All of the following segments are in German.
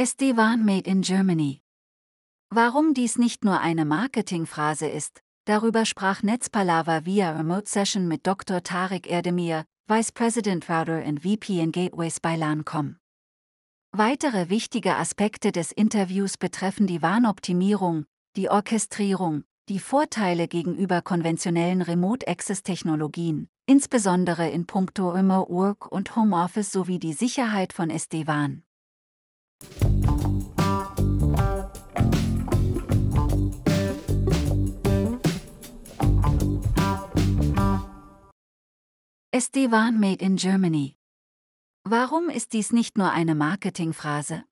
SD-WAN Made in Germany. Warum dies nicht nur eine Marketingphrase ist, darüber sprach Netzpalava via Remote Session mit Dr. Tarek Erdemir, Vice President Router and VPN Gateways bei LANCOM. Weitere wichtige Aspekte des Interviews betreffen die Warnoptimierung, die Orchestrierung, die Vorteile gegenüber konventionellen Remote Access Technologien, insbesondere in puncto Remote Work und Homeoffice sowie die Sicherheit von SD-WAN. SD-WAN Made in Germany. Warum ist dies nicht nur eine Marketingphrase?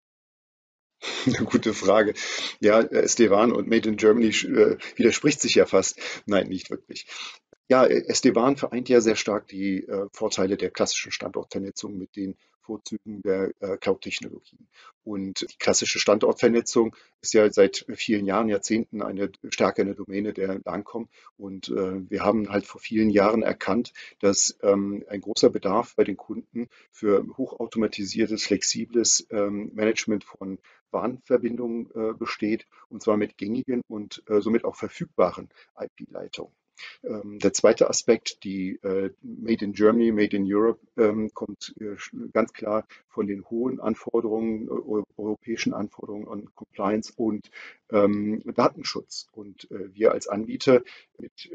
Eine gute Frage. Ja, SD-WAN und Made in Germany äh, widerspricht sich ja fast. Nein, nicht wirklich. Ja, SD-WAN vereint ja sehr stark die äh, Vorteile der klassischen Standortvernetzung mit den Vorzügen der äh, Cloud-Technologien. Und die klassische Standortvernetzung ist ja seit vielen Jahren, Jahrzehnten eine stärker eine Domäne der LANCOM. Und äh, wir haben halt vor vielen Jahren erkannt, dass ähm, ein großer Bedarf bei den Kunden für hochautomatisiertes, flexibles ähm, Management von Warnverbindungen äh, besteht, und zwar mit gängigen und äh, somit auch verfügbaren IP-Leitungen. Ähm, der zweite Aspekt, die äh, Made in Germany, Made in Europe, ähm, kommt äh, ganz klar von den hohen Anforderungen, äh, europäischen Anforderungen an Compliance und ähm, Datenschutz. Und wir als Anbieter mit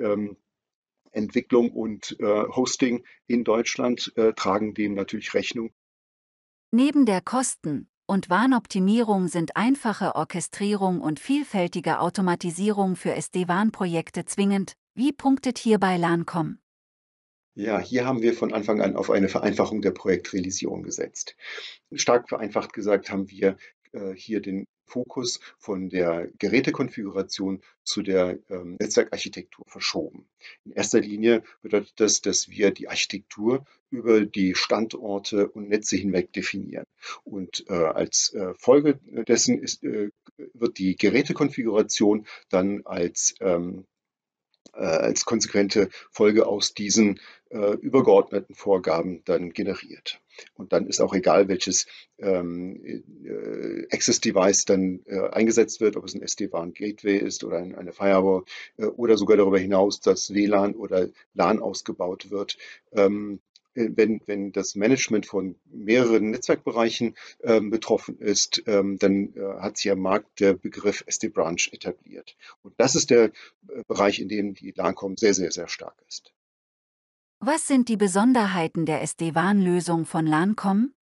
Entwicklung und Hosting in Deutschland tragen dem natürlich Rechnung. Neben der Kosten- und Warnoptimierung sind einfache Orchestrierung und vielfältige Automatisierung für SD-WAN-Projekte zwingend, wie punktet hierbei LANCOM? Ja, hier haben wir von Anfang an auf eine Vereinfachung der Projektrealisierung gesetzt. Stark vereinfacht gesagt haben wir äh, hier den Fokus von der Gerätekonfiguration zu der ähm, Netzwerkarchitektur verschoben. In erster Linie bedeutet das, dass wir die Architektur über die Standorte und Netze hinweg definieren. Und äh, als äh, Folge dessen ist, äh, wird die Gerätekonfiguration dann als ähm, äh, als konsequente Folge aus diesen äh, übergeordneten Vorgaben dann generiert. Und dann ist auch egal, welches ähm, äh, Access-Device dann äh, eingesetzt wird, ob es ein SD-WAN Gateway ist oder ein, eine Firewall äh, oder sogar darüber hinaus, dass WLAN oder LAN ausgebaut wird. Ähm, äh, wenn, wenn das Management von mehreren Netzwerkbereichen ähm, betroffen ist, ähm, dann äh, hat sich am Markt der Begriff SD-Branch etabliert. Und das ist der äh, Bereich, in dem die LANCOM sehr, sehr, sehr stark ist. Was sind die Besonderheiten der SD-WAN-Lösung von LANCOM?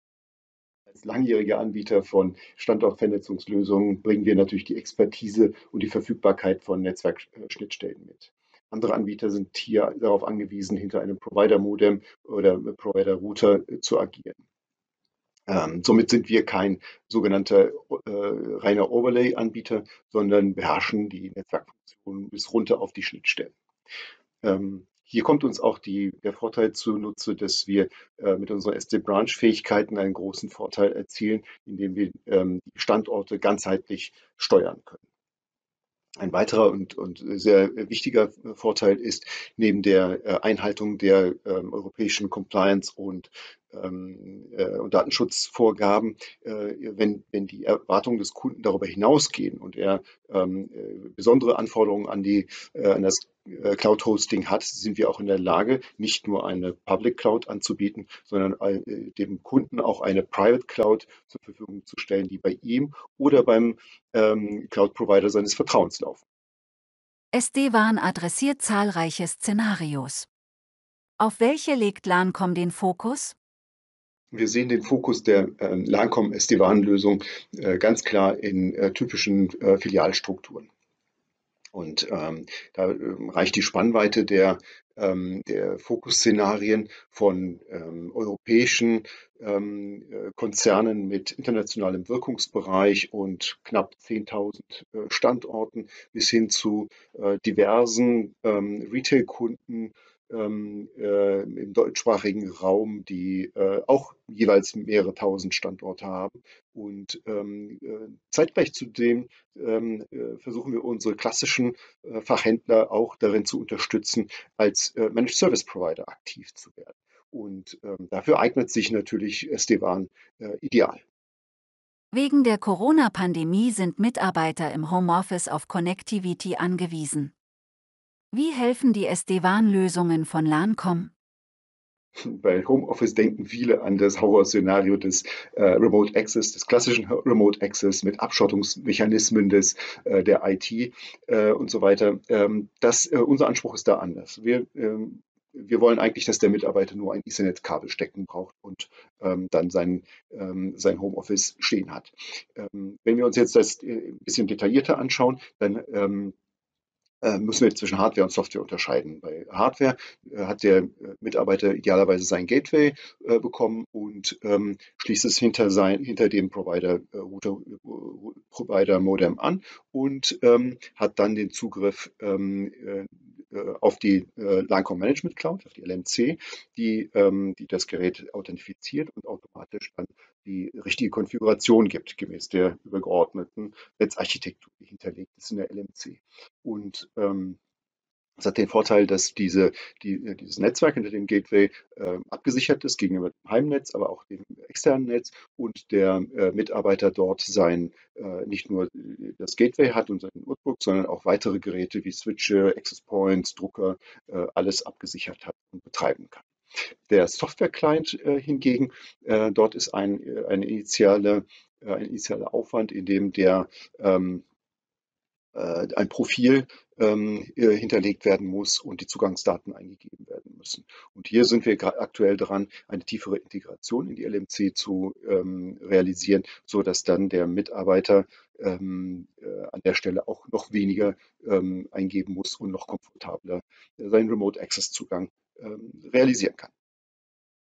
Als langjähriger Anbieter von Standortvernetzungslösungen bringen wir natürlich die Expertise und die Verfügbarkeit von Netzwerkschnittstellen mit. Andere Anbieter sind hier darauf angewiesen, hinter einem Provider-Modem oder Provider-Router äh, zu agieren. Ähm, somit sind wir kein sogenannter äh, reiner Overlay-Anbieter, sondern beherrschen die Netzwerkfunktionen bis runter auf die Schnittstellen. Ähm, hier kommt uns auch die, der Vorteil zunutze, dass wir äh, mit unseren SD-Branch-Fähigkeiten einen großen Vorteil erzielen, indem wir ähm, die Standorte ganzheitlich steuern können. Ein weiterer und, und sehr wichtiger Vorteil ist neben der äh, Einhaltung der ähm, europäischen Compliance und ähm, äh, und Datenschutzvorgaben, äh, wenn, wenn die Erwartungen des Kunden darüber hinausgehen und er ähm, äh, besondere Anforderungen an, die, äh, an das Cloud Hosting hat, sind wir auch in der Lage, nicht nur eine Public Cloud anzubieten, sondern äh, dem Kunden auch eine Private Cloud zur Verfügung zu stellen, die bei ihm oder beim ähm, Cloud Provider seines Vertrauens laufen. SD-WAN adressiert zahlreiche Szenarios. Auf welche legt LANCOM den Fokus? Wir sehen den Fokus der äh, LANCOM SD-WAN-Lösung äh, ganz klar in äh, typischen äh, Filialstrukturen. Und ähm, da ähm, reicht die Spannweite der, ähm, der Fokusszenarien von ähm, europäischen ähm, äh, Konzernen mit internationalem Wirkungsbereich und knapp 10.000 äh, Standorten bis hin zu äh, diversen ähm, Retail-Kunden ähm, äh, im deutschsprachigen Raum, die äh, auch jeweils mehrere tausend Standorte haben. Und ähm, äh, zeitgleich zudem ähm, äh, versuchen wir unsere klassischen äh, Fachhändler auch darin zu unterstützen, als äh, Managed Service Provider aktiv zu werden. Und ähm, dafür eignet sich natürlich SD-WAN ideal. Wegen der Corona-Pandemie sind Mitarbeiter im Homeoffice auf Connectivity angewiesen. Wie helfen die SD-WAN-Lösungen von LANCOM? Bei Homeoffice denken viele an das Horrorszenario des äh, Remote Access, des klassischen Remote Access mit Abschottungsmechanismen des, äh, der IT äh, und so weiter. Ähm, das, äh, unser Anspruch ist da anders. Wir, ähm, wir wollen eigentlich, dass der Mitarbeiter nur ein Ethernet-Kabel stecken braucht und ähm, dann sein, ähm, sein Homeoffice stehen hat. Ähm, wenn wir uns jetzt das äh, ein bisschen detaillierter anschauen, dann ähm, äh, müssen wir zwischen Hardware und Software unterscheiden. Bei Hardware äh, hat der äh, Mitarbeiter idealerweise sein Gateway äh, bekommen und ähm, schließt es hinter, sein, hinter dem Provider, äh, Router, Provider Modem an und ähm, hat dann den Zugriff ähm, auf die äh, Linecom Management Cloud, auf die LMC, die, ähm, die das Gerät authentifiziert und automatisch dann die richtige Konfiguration gibt, gemäß der übergeordneten Netzarchitektur, die hinterlegt ist in der LMC. Und ähm, das hat den Vorteil, dass diese, die, dieses Netzwerk hinter dem Gateway äh, abgesichert ist gegenüber dem Heimnetz, aber auch dem externen Netz und der äh, Mitarbeiter dort sein äh, nicht nur das Gateway hat und sein Notebook, sondern auch weitere Geräte wie Switche, Access Points, Drucker, äh, alles abgesichert hat und betreiben kann. Der Software-Client äh, hingegen, äh, dort ist ein, äh, eine initiale, äh, ein initialer Aufwand, in dem der ähm, äh, ein Profil ähm, äh, hinterlegt werden muss und die Zugangsdaten eingegeben werden müssen. Und hier sind wir aktuell dran, eine tiefere Integration in die LMC zu ähm, realisieren, so dass dann der Mitarbeiter ähm, äh, an der Stelle auch noch weniger eingeben muss und noch komfortabler seinen Remote Access Zugang realisieren kann.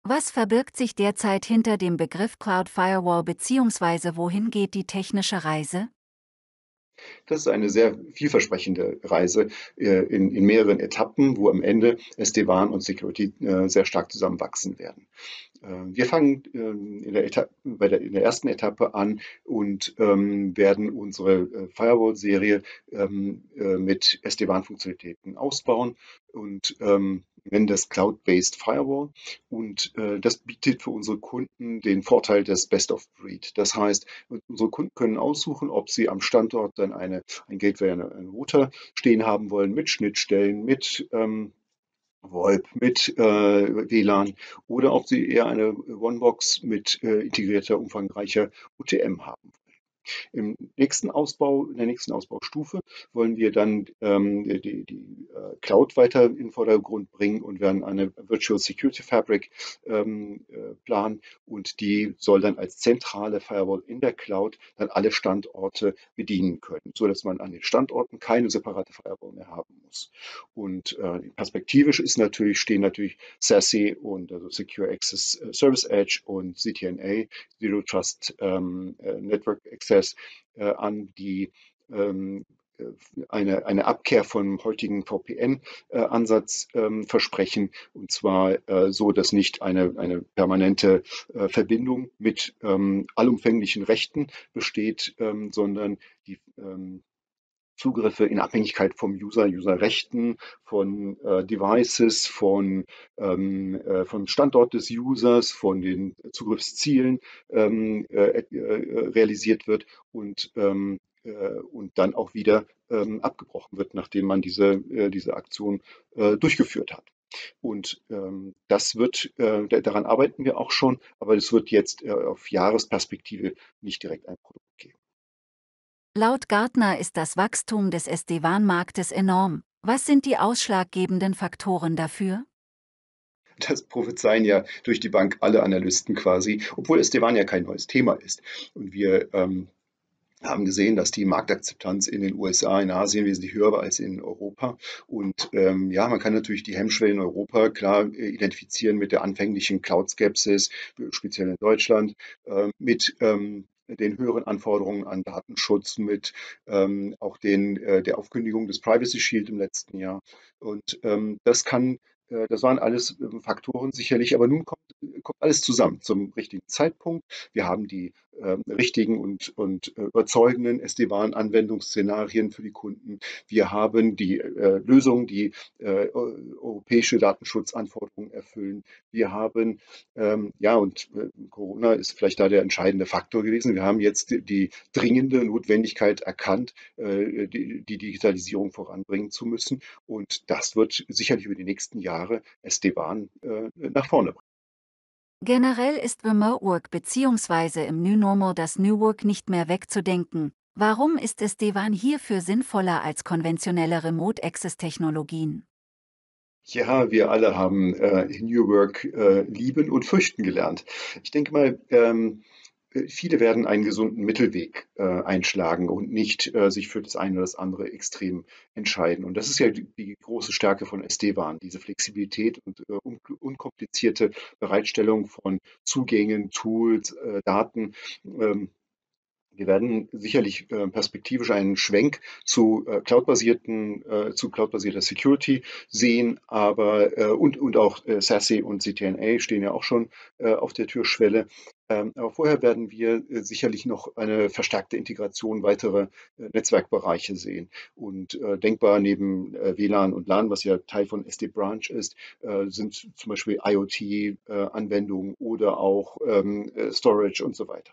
Was verbirgt sich derzeit hinter dem Begriff Cloud Firewall bzw. wohin geht die technische Reise? Das ist eine sehr vielversprechende Reise äh, in, in mehreren Etappen, wo am Ende SD-WAN und Security äh, sehr stark zusammenwachsen werden. Äh, wir fangen ähm, in der, bei der, in der ersten Etappe an und ähm, werden unsere Firewall-Serie ähm, mit SD-WAN-Funktionalitäten ausbauen und ähm, nennen das Cloud-Based Firewall. Und äh, das bietet für unsere Kunden den Vorteil des Best of Breed. Das heißt, unsere Kunden können aussuchen, ob sie am Standort dann eine, ein Gateway, eine, einen Router stehen haben wollen mit Schnittstellen, mit ähm, VoIP mit äh, WLAN oder ob Sie eher eine One-Box mit äh, integrierter, umfangreicher UTM haben. Im nächsten Ausbau, in der nächsten Ausbaustufe wollen wir dann ähm, die, die äh, Cloud weiter in den Vordergrund bringen und werden eine Virtual Security Fabric ähm, äh, planen und die soll dann als zentrale Firewall in der Cloud dann alle Standorte bedienen können, so dass man an den Standorten keine separate Firewall mehr haben muss. Und äh, perspektivisch ist natürlich, stehen natürlich SASE und also Secure Access äh, Service Edge und CTNA, Zero Trust ähm, äh, Network Access Prozess äh, an, die ähm, äh, eine, eine Abkehr vom heutigen VPN-Ansatz äh, ähm, versprechen, und zwar äh, so, dass nicht eine, eine permanente äh, Verbindung mit ähm, allumfänglichen Rechten besteht, ähm, sondern die ähm, Zugriffe in Abhängigkeit vom User, Userrechten, von äh, Devices, von, ähm, äh, vom Standort des Users, von den Zugriffszielen ähm, äh, äh realisiert wird und, ähm, äh, und dann auch wieder ähm, abgebrochen wird, nachdem man diese, äh, diese Aktion durchgeführt hat. Und ähm, das wird, äh, daran arbeiten wir auch schon, aber es wird jetzt äh, auf Jahresperspektive nicht direkt ein Produkt. Laut Gartner ist das Wachstum des SD-WAN-Marktes enorm. Was sind die ausschlaggebenden Faktoren dafür? Das prophezeien ja durch die Bank alle Analysten quasi, obwohl SD-WAN ja kein neues Thema ist. Und wir ähm, haben gesehen, dass die Marktakzeptanz in den USA, in Asien wesentlich höher war als in Europa. Und ähm, ja, man kann natürlich die Hemmschwelle in Europa klar äh, identifizieren mit der anfänglichen Cloud-Skepsis, speziell in Deutschland, äh, mit ähm, den höheren Anforderungen an Datenschutz, mit ähm, auch den, äh, der Aufkündigung des Privacy Shield im letzten Jahr. Und ähm, das kann, äh, das waren alles äh, Faktoren sicherlich, aber nun kommt, kommt alles zusammen zum richtigen Zeitpunkt. Wir haben die äh, richtigen und, und äh, überzeugenden SD-WAN-Anwendungsszenarien für die Kunden. Wir haben die äh, Lösungen, die äh, europäische Datenschutzanforderungen erfüllen. Wir haben, ähm, ja, und äh, Corona ist vielleicht da der entscheidende Faktor gewesen. Wir haben jetzt die, die dringende Notwendigkeit erkannt, äh, die, die Digitalisierung voranbringen zu müssen. Und das wird sicherlich über die nächsten Jahre SD-WAN nach vorne bringen. Generell ist Remote Work bzw. im New Normal das New Work nicht mehr wegzudenken. Warum ist es Devan hierfür sinnvoller als konventionelle Remote Access Technologien? Ja, wir alle haben äh, New Work äh, lieben und fürchten gelernt. Ich denke mal, ähm, viele werden einen gesunden Mittelweg äh, einschlagen und nicht äh, sich für das eine oder das andere extrem entscheiden. Und das ist ja die, die große Stärke von SD-WAN, diese Flexibilität und äh, un unkomplizierte Bereitstellung von Zugängen, Tools, äh, Daten. Ähm, wir werden sicherlich äh, perspektivisch einen Schwenk zu äh, cloudbasierten, äh, zu cloudbasierter Security sehen, aber äh, und, und auch äh, SASE und CTNA stehen ja auch schon auf der Türschwelle. Ähm, aber vorher werden wir äh, sicherlich noch eine verstärkte Integration weiterer äh, Netzwerkbereiche sehen. Und äh, denkbar neben WLAN und LAN, was ja Teil von SD-Branch ist, sind zum Beispiel IoT-Anwendungen oder auch ähm, Storage und so weiter.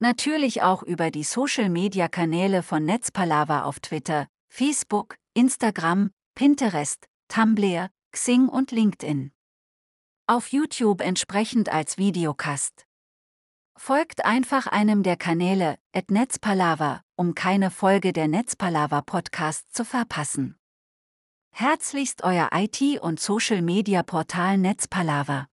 Natürlich auch über die Social-Media-Kanäle von Netzpalava auf Twitter, Facebook, Instagram, Pinterest, Tumblr, Xing und LinkedIn. Auf YouTube entsprechend als Videocast. Folgt einfach einem der Kanäle, at Netzpalava, um keine Folge der Netzpalava Podcast zu verpassen. Herzlichst euer IT- und Social-Media-Portal Netzpalava.